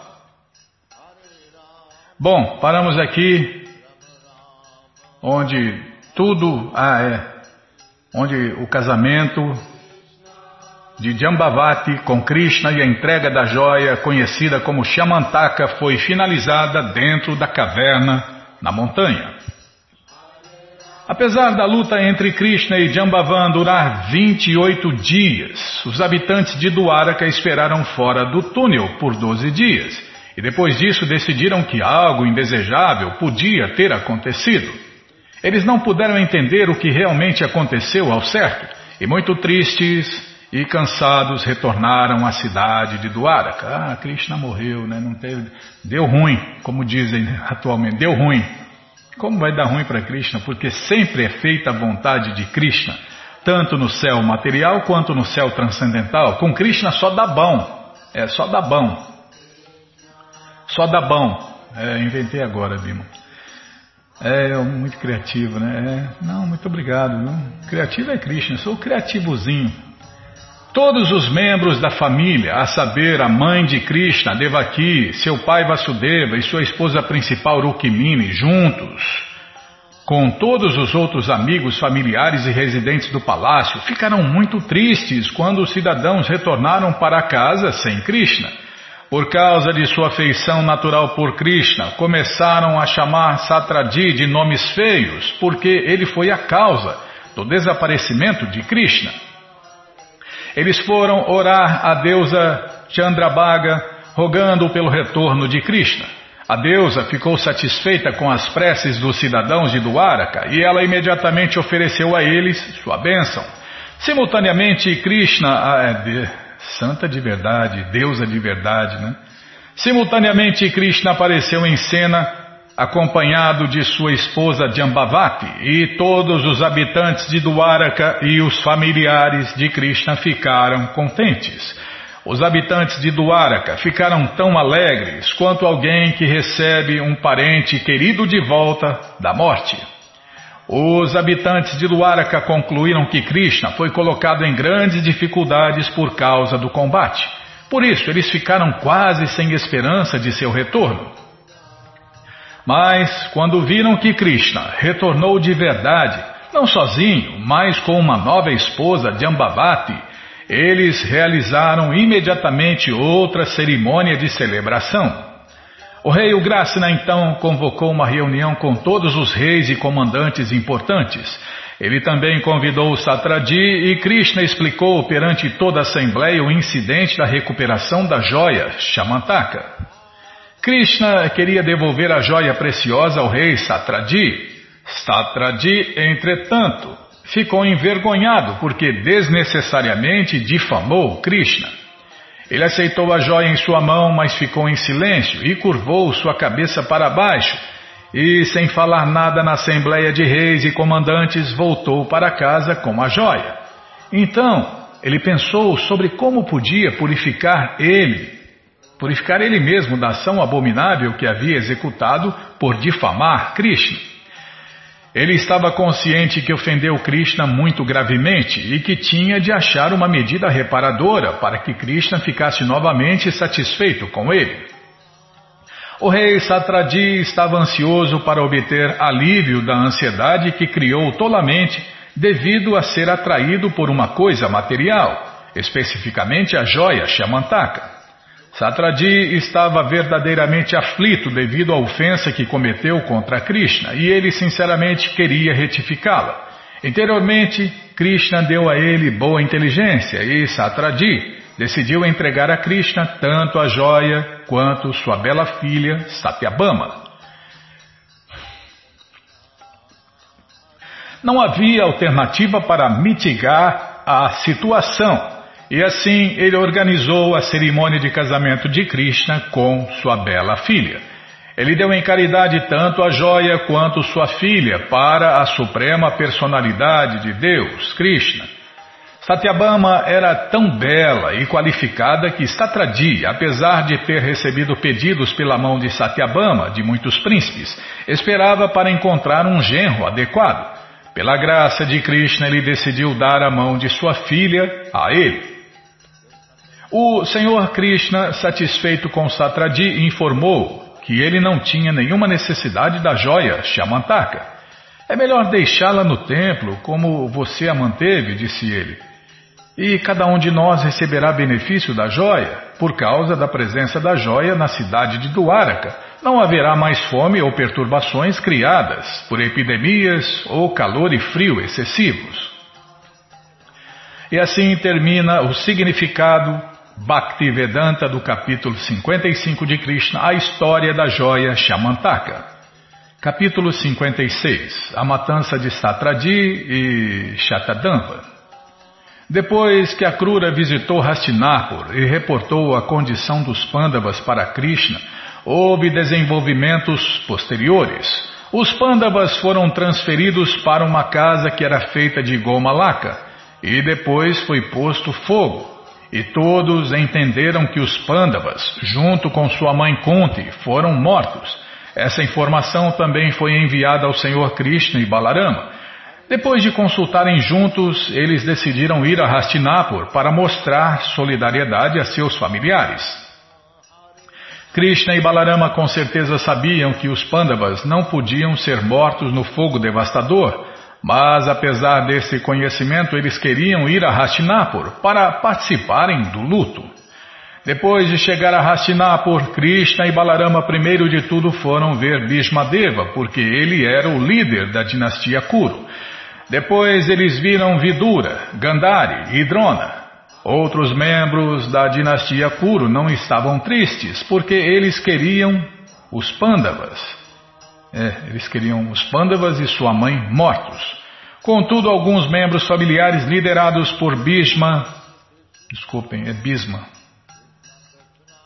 Bom, paramos aqui onde tudo, ah é, onde o casamento de Jambavati com Krishna e a entrega da joia conhecida como Shamantaka foi finalizada dentro da caverna na montanha. Apesar da luta entre Krishna e Jambavan durar 28 dias, os habitantes de Dwaraka esperaram fora do túnel por 12 dias e depois disso decidiram que algo indesejável podia ter acontecido. Eles não puderam entender o que realmente aconteceu ao certo e, muito tristes e cansados, retornaram à cidade de Dwaraka. Ah, Krishna morreu, né? Não teve, deu ruim, como dizem atualmente, deu ruim. Como vai dar ruim para Krishna? Porque sempre é feita a vontade de Krishna, tanto no céu material quanto no céu transcendental. Com Krishna só dá bom, é só dá bom. Só dá bom. É, inventei agora, Bima. É muito criativo, né? É, não, muito obrigado. Não. Criativo é Krishna, sou criativozinho. Todos os membros da família, a saber, a mãe de Krishna, Devaki, seu pai Vasudeva e sua esposa principal Rukmini, juntos, com todos os outros amigos, familiares e residentes do palácio, ficaram muito tristes quando os cidadãos retornaram para casa sem Krishna. Por causa de sua afeição natural por Krishna, começaram a chamar Satradi de nomes feios, porque ele foi a causa do desaparecimento de Krishna. Eles foram orar à deusa Chandrabhaga, rogando pelo retorno de Krishna. A deusa ficou satisfeita com as preces dos cidadãos de Dwaraka e ela imediatamente ofereceu a eles sua bênção. Simultaneamente, Krishna, a é de, santa de verdade, deusa de verdade, né? Simultaneamente, Krishna apareceu em cena acompanhado de sua esposa Jambavati, e todos os habitantes de Dwaraka e os familiares de Krishna ficaram contentes. Os habitantes de Dwaraka ficaram tão alegres quanto alguém que recebe um parente querido de volta da morte. Os habitantes de Dwaraka concluíram que Krishna foi colocado em grandes dificuldades por causa do combate. Por isso, eles ficaram quase sem esperança de seu retorno. Mas quando viram que Krishna retornou de verdade, não sozinho, mas com uma nova esposa, Jambavati, eles realizaram imediatamente outra cerimônia de celebração. O rei Ugrasena então convocou uma reunião com todos os reis e comandantes importantes. Ele também convidou o Satradi e Krishna explicou perante toda a assembleia o incidente da recuperação da joia Shamantaka. Krishna queria devolver a joia preciosa ao rei Satradi. Satradi, entretanto, ficou envergonhado porque desnecessariamente difamou Krishna. Ele aceitou a joia em sua mão, mas ficou em silêncio e curvou sua cabeça para baixo. E, sem falar nada na assembleia de reis e comandantes, voltou para casa com a joia. Então, ele pensou sobre como podia purificar ele, purificar ele mesmo da ação abominável que havia executado por difamar Krishna. Ele estava consciente que ofendeu Krishna muito gravemente e que tinha de achar uma medida reparadora para que Krishna ficasse novamente satisfeito com ele. O rei Satradi estava ansioso para obter alívio da ansiedade que criou tolamente devido a ser atraído por uma coisa material, especificamente a joia Shamantaka. Satradi estava verdadeiramente aflito devido à ofensa que cometeu contra Krishna e ele sinceramente queria retificá-la. Interiormente, Krishna deu a ele boa inteligência e Satradi decidiu entregar a Krishna tanto a joia quanto sua bela filha Satyabama. Não havia alternativa para mitigar a situação e assim ele organizou a cerimônia de casamento de Krishna com sua bela filha. Ele deu em caridade tanto a joia quanto sua filha para a suprema personalidade de Deus, Krishna. Satyabama era tão bela e qualificada que Satradi, apesar de ter recebido pedidos pela mão de Satyabama, de muitos príncipes, esperava para encontrar um genro adequado. Pela graça de Krishna, ele decidiu dar a mão de sua filha a ele. O Senhor Krishna, satisfeito com Satradi, informou que ele não tinha nenhuma necessidade da joia Shamantaka. É melhor deixá-la no templo, como você a manteve, disse ele. E cada um de nós receberá benefício da joia, por causa da presença da joia na cidade de Duaraka, não haverá mais fome ou perturbações criadas por epidemias ou calor e frio excessivos. E assim termina o significado Bhaktivedanta do capítulo 55 de Krishna, a história da joia Shamantaka. Capítulo 56 A matança de Satradi e Shatadamba. Depois que a Krura visitou Hastinapur e reportou a condição dos Pandavas para Krishna, houve desenvolvimentos posteriores. Os Pandavas foram transferidos para uma casa que era feita de Gomalaka e depois foi posto fogo. E todos entenderam que os Pandavas, junto com sua mãe Kunti, foram mortos. Essa informação também foi enviada ao Senhor Krishna e Balarama. Depois de consultarem juntos, eles decidiram ir a Hastinapur para mostrar solidariedade a seus familiares. Krishna e Balarama com certeza sabiam que os Pandavas não podiam ser mortos no fogo devastador, mas apesar desse conhecimento eles queriam ir a Hastinapur para participarem do luto. Depois de chegar a Hastinapur, Krishna e Balarama primeiro de tudo foram ver Bhishmadeva, porque ele era o líder da dinastia Kuru. Depois eles viram Vidura, Gandhari e Drona. Outros membros da dinastia Kuru não estavam tristes, porque eles queriam os Pandavas. É, eles queriam os Pandavas e sua mãe mortos. Contudo, alguns membros familiares liderados por Bhishma, desculpem, é Bhisma.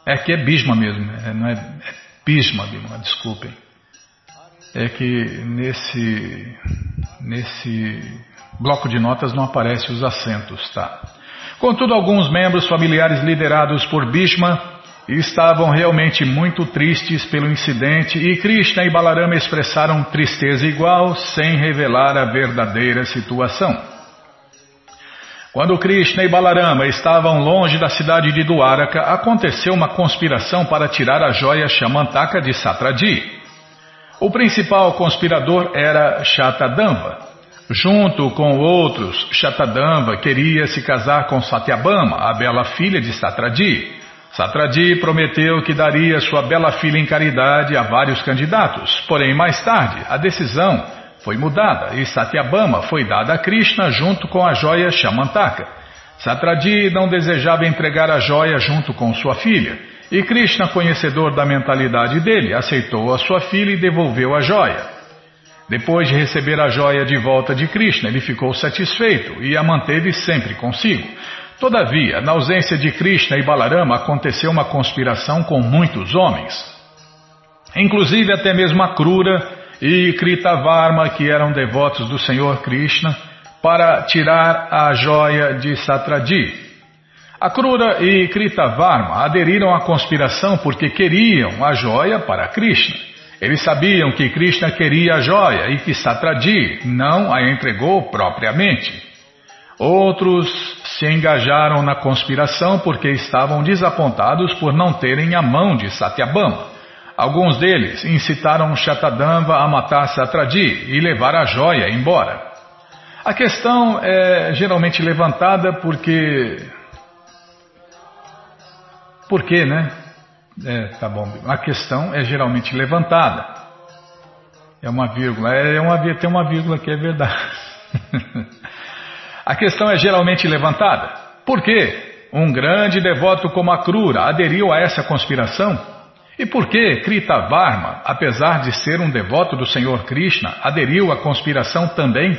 É que é Bhisma mesmo, é, não é, é Bhisma, Bhisma, desculpem. É que nesse, nesse bloco de notas não aparecem os acentos, tá? Contudo, alguns membros familiares liderados por Bhishma estavam realmente muito tristes pelo incidente e Krishna e Balarama expressaram tristeza igual sem revelar a verdadeira situação. Quando Krishna e Balarama estavam longe da cidade de Dwaraka, aconteceu uma conspiração para tirar a joia Shamantaka de Satradi. O principal conspirador era Shatadamba. Junto com outros, Shatadamba queria se casar com Satyabama, a bela filha de Satradi. Satradi prometeu que daria sua bela filha em caridade a vários candidatos, porém mais tarde a decisão foi mudada e Satyabama foi dada a Krishna junto com a joia Shamantaka. Satradi não desejava entregar a joia junto com sua filha, e Krishna, conhecedor da mentalidade dele, aceitou a sua filha e devolveu a joia. Depois de receber a joia de volta de Krishna, ele ficou satisfeito e a manteve sempre consigo. Todavia, na ausência de Krishna e Balarama, aconteceu uma conspiração com muitos homens. Inclusive até mesmo a Krura e Kritavarma, que eram devotos do Senhor Krishna, para tirar a joia de Satradi. Akrura e Kritavarma aderiram à conspiração porque queriam a joia para Krishna. Eles sabiam que Krishna queria a joia e que Satradi não a entregou propriamente. Outros se engajaram na conspiração porque estavam desapontados por não terem a mão de Satyabama. Alguns deles incitaram Shatadamba a matar Satradi e levar a joia embora. A questão é geralmente levantada porque por quê, né? É, tá bom. A questão é geralmente levantada. É uma vírgula. É uma, tem uma vírgula que é verdade. a questão é geralmente levantada. Por quê? Um grande devoto como a Krura aderiu a essa conspiração? E por que Krita Varma, apesar de ser um devoto do Senhor Krishna, aderiu à conspiração também?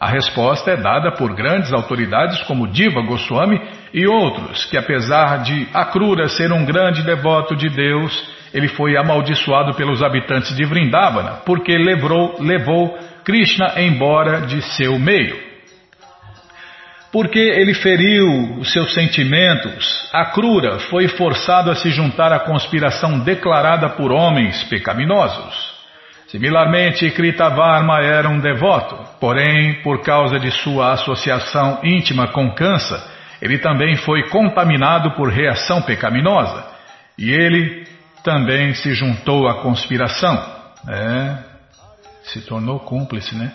A resposta é dada por grandes autoridades como Diva Goswami e outros, que apesar de Akrura ser um grande devoto de Deus, ele foi amaldiçoado pelos habitantes de Vrindavana, porque levou, levou Krishna embora de seu meio. Porque ele feriu os seus sentimentos, Akrura foi forçado a se juntar à conspiração declarada por homens pecaminosos. Similarmente, Kritavarma era um devoto, porém, por causa de sua associação íntima com Kansa, ele também foi contaminado por reação pecaminosa. E ele também se juntou à conspiração. É, se tornou cúmplice, né?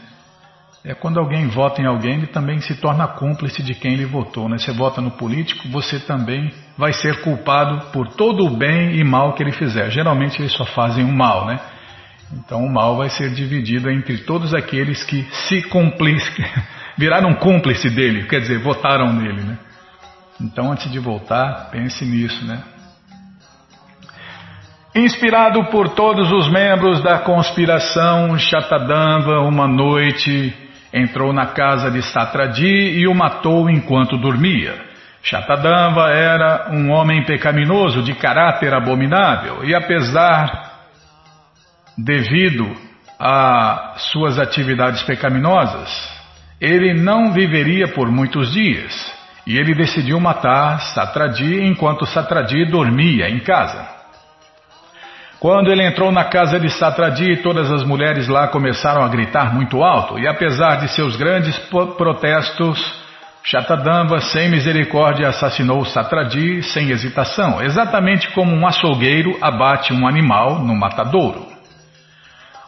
É quando alguém vota em alguém, ele também se torna cúmplice de quem ele votou. Né? Você vota no político, você também vai ser culpado por todo o bem e mal que ele fizer. Geralmente eles só fazem o mal, né? Então o mal vai ser dividido entre todos aqueles que se cúmplice, viraram cúmplice dele, quer dizer, votaram nele, né? Então antes de voltar, pense nisso, né? Inspirado por todos os membros da conspiração, Shatadamba, uma noite, entrou na casa de Satradi e o matou enquanto dormia. Shatadamba era um homem pecaminoso de caráter abominável e, apesar devido a suas atividades pecaminosas, ele não viveria por muitos dias e ele decidiu matar Satradi enquanto Satradi dormia em casa. Quando ele entrou na casa de Satradi, todas as mulheres lá começaram a gritar muito alto, e apesar de seus grandes protestos, Shatadamba, sem misericórdia, assassinou Satradi sem hesitação, exatamente como um açougueiro abate um animal no matadouro.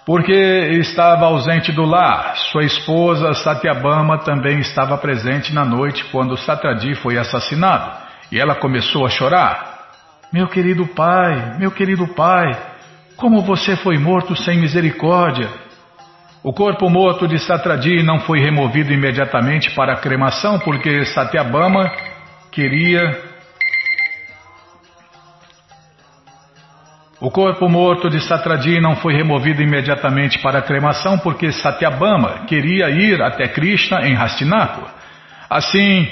Porque estava ausente do lar, sua esposa Satyabama também estava presente na noite quando Satradi foi assassinado, e ela começou a chorar. Meu querido pai, meu querido pai, como você foi morto sem misericórdia? O corpo morto de Satradi não foi removido imediatamente para a cremação porque Satyabama queria O corpo morto de Satradi não foi removido imediatamente para a cremação porque Satyabama queria ir até Krishna em Hastinapur. Assim,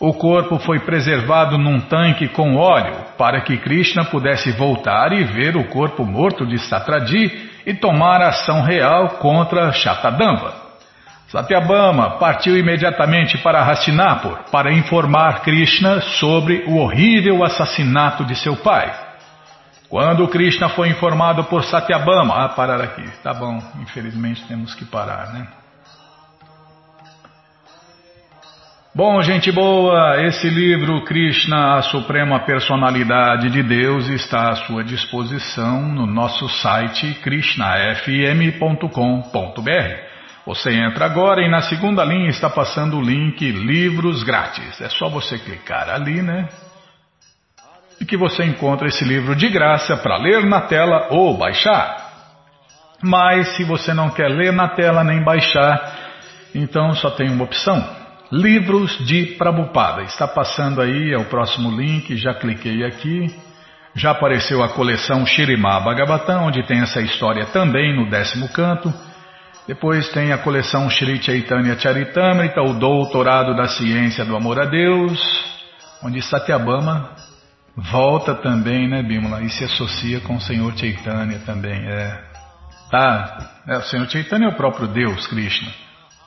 o corpo foi preservado num tanque com óleo para que Krishna pudesse voltar e ver o corpo morto de Satradi e tomar ação real contra Shatadamba. Satyabama partiu imediatamente para Hastinapur para informar Krishna sobre o horrível assassinato de seu pai. Quando Krishna foi informado por Satyabama, ah, parar aqui, tá bom, infelizmente temos que parar, né? Bom, gente boa, esse livro Krishna, a Suprema Personalidade de Deus, está à sua disposição no nosso site krishnafm.com.br. Você entra agora e na segunda linha está passando o link Livros Grátis. É só você clicar ali, né? e que você encontra esse livro de graça para ler na tela ou baixar. Mas se você não quer ler na tela nem baixar, então só tem uma opção. Livros de Prabhupada. Está passando aí, é o próximo link, já cliquei aqui. Já apareceu a coleção Shirimá Bhagavatam, onde tem essa história também no décimo canto. Depois tem a coleção Shri Chaitanya Charitamrita, o Doutorado da Ciência do Amor a Deus, onde Satyabama volta também, né, Bimala? E se associa com o Senhor Chaitanya também. É. Tá? É, o Senhor Chaitanya é o próprio Deus, Krishna.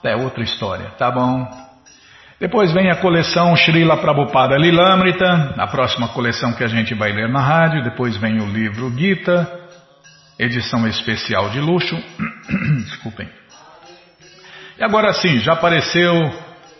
É outra história, tá bom? Depois vem a coleção Srila Prabhupada Lilamrita, a próxima coleção que a gente vai ler na rádio. Depois vem o livro Gita, edição especial de luxo. Desculpem. E agora sim, já apareceu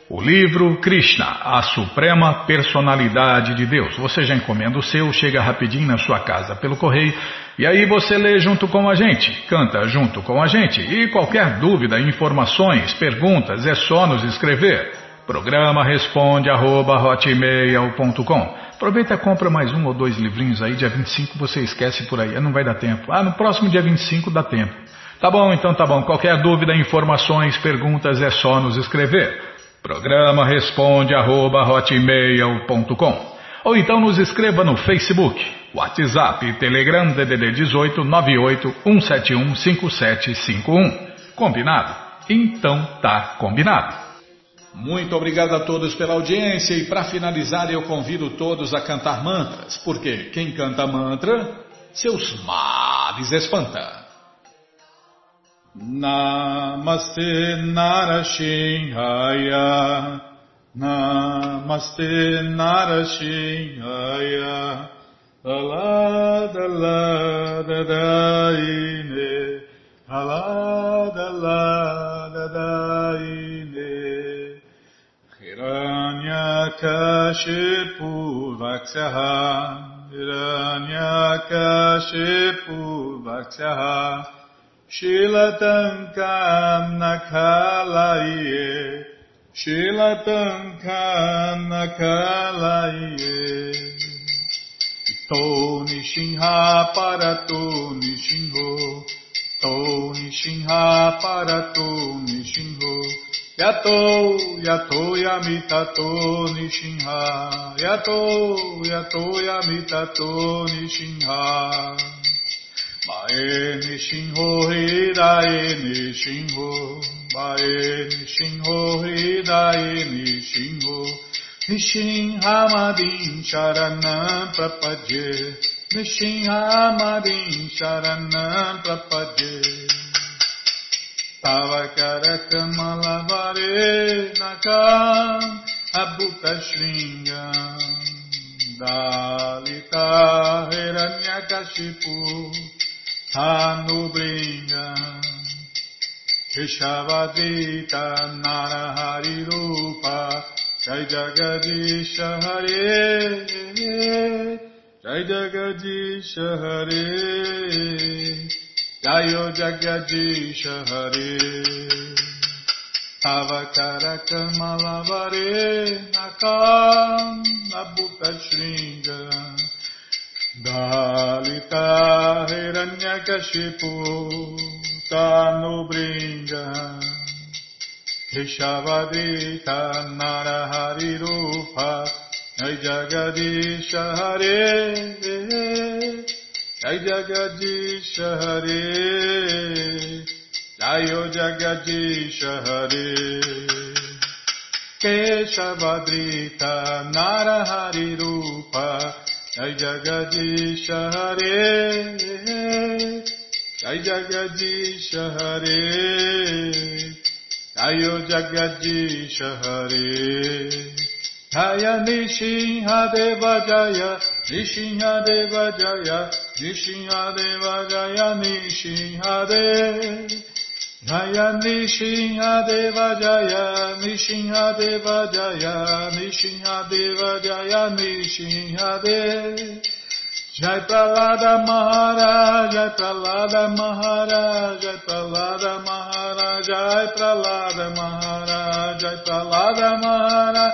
o livro Krishna, a Suprema Personalidade de Deus. Você já encomenda o seu, chega rapidinho na sua casa pelo correio e aí você lê junto com a gente, canta junto com a gente. E qualquer dúvida, informações, perguntas, é só nos escrever. Programa responde arroba hotmail.com. Aproveita e compra mais um ou dois livrinhos aí, dia 25 você esquece por aí, não vai dar tempo. Ah, no próximo dia 25 dá tempo. Tá bom, então tá bom. Qualquer dúvida, informações, perguntas é só nos escrever. Programa responde arroba hotmail.com ou então nos escreva no Facebook, WhatsApp, Telegram DDD 18 98 171 5751. Combinado? Então tá combinado. Muito obrigado a todos pela audiência e para finalizar eu convido todos a cantar mantras, porque quem canta mantra, seus males espanta. Namaste Narashinhaya Namaste Narashinhaya Alada Lada Daine Alada Lada Daine Hiranyakashipu Vaksyaha Hiranyakashipu Vaksyaha Shilatankam Nakalaye Shilatankam Nakalaye To Nishinha Parato Nishinho To Nishinha Parato Nishinho Yato, yato yamitato nishinha. Yato, yato yamitato nishinha. Mae nishinho hidae nishinho. Mae nishinho hidae nishinho. Nishinhamadin sharanam prapadye. Nishinhamadin sharanam prapadye. Tavakarakamalavare nakam abhuta shringam Dalita hiranyakashipu Hanubringam Keshavadita narahari rupa Jai Jagadisha Hare Jai Jagadisha Hare Jayo Jagadisha Hare Avakarakama kamalavare Nakam Nabuta Shringa Dalita Hiranyakashipu Tanubringa Rishavadita Narahari Rupa Jai Jagadisha Hare Hare जय जगदीश हरे जयो जगदीश हरे केशवदृत नारहरि रूप जय जगदीश हरे जय जगदीश हरे जयो जगदीश हरे Jaya Nishinha Deva Jaya, Nishinha Deva Jaya, Nishinha Deva Jaya, Nishinha Jaya, Nishinha Deva Jaya, Nishinha Deva Jaya, Nishinha Deva Jaya, Nishinha Jai Pralada Maharaj, Jai Pralada Maharaj, Jai Pralada Maharaj, Jai Pralada Maharaj, Jai Pralada Maharaj,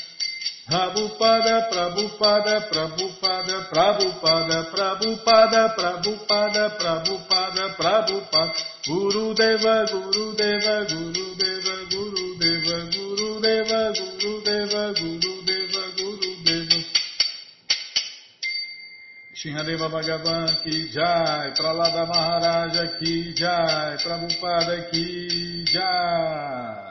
Prabhupada, Prabhupada, Prabhupada, Prabhupada, Prabhupada, Prabhupada, Prabhupada, Prabhupada, Guru Deva, Guru Deva, Guru Deva, Guru Deva, Guru Deva, Guru Deva, Guru Deva, Guru Deva. Shinhadeva Bhagavan ki jai, Pralada Maharaja ki jai, Prabhupada ki jai.